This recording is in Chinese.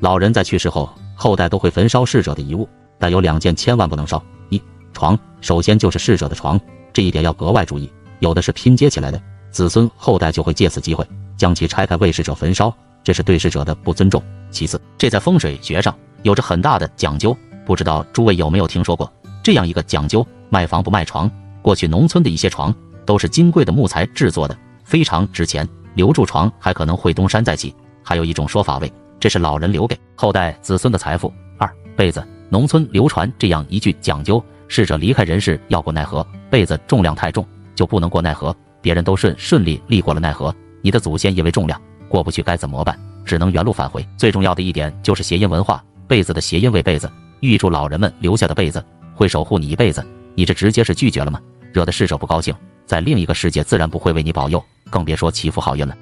老人在去世后，后代都会焚烧逝者的遗物，但有两件千万不能烧：一、床，首先就是逝者的床，这一点要格外注意，有的是拼接起来的，子孙后代就会借此机会将其拆开为逝者焚烧，这是对逝者的不尊重。其次，这在风水学上有着很大的讲究，不知道诸位有没有听说过这样一个讲究：卖房不卖床。过去农村的一些床都是金贵的木材制作的，非常值钱，留住床还可能会东山再起。还有一种说法为，这是老人留给后代子孙的财富。二被子，农村流传这样一句讲究：逝者离开人世要过奈何，被子重量太重就不能过奈何。别人都顺顺利利过了奈何，你的祖先因为重量过不去，该怎么办？只能原路返回。最重要的一点就是谐音文化，被子的谐音为被子，预祝老人们留下的被子会守护你一辈子。你这直接是拒绝了吗？惹得逝者不高兴，在另一个世界自然不会为你保佑，更别说祈福好运了。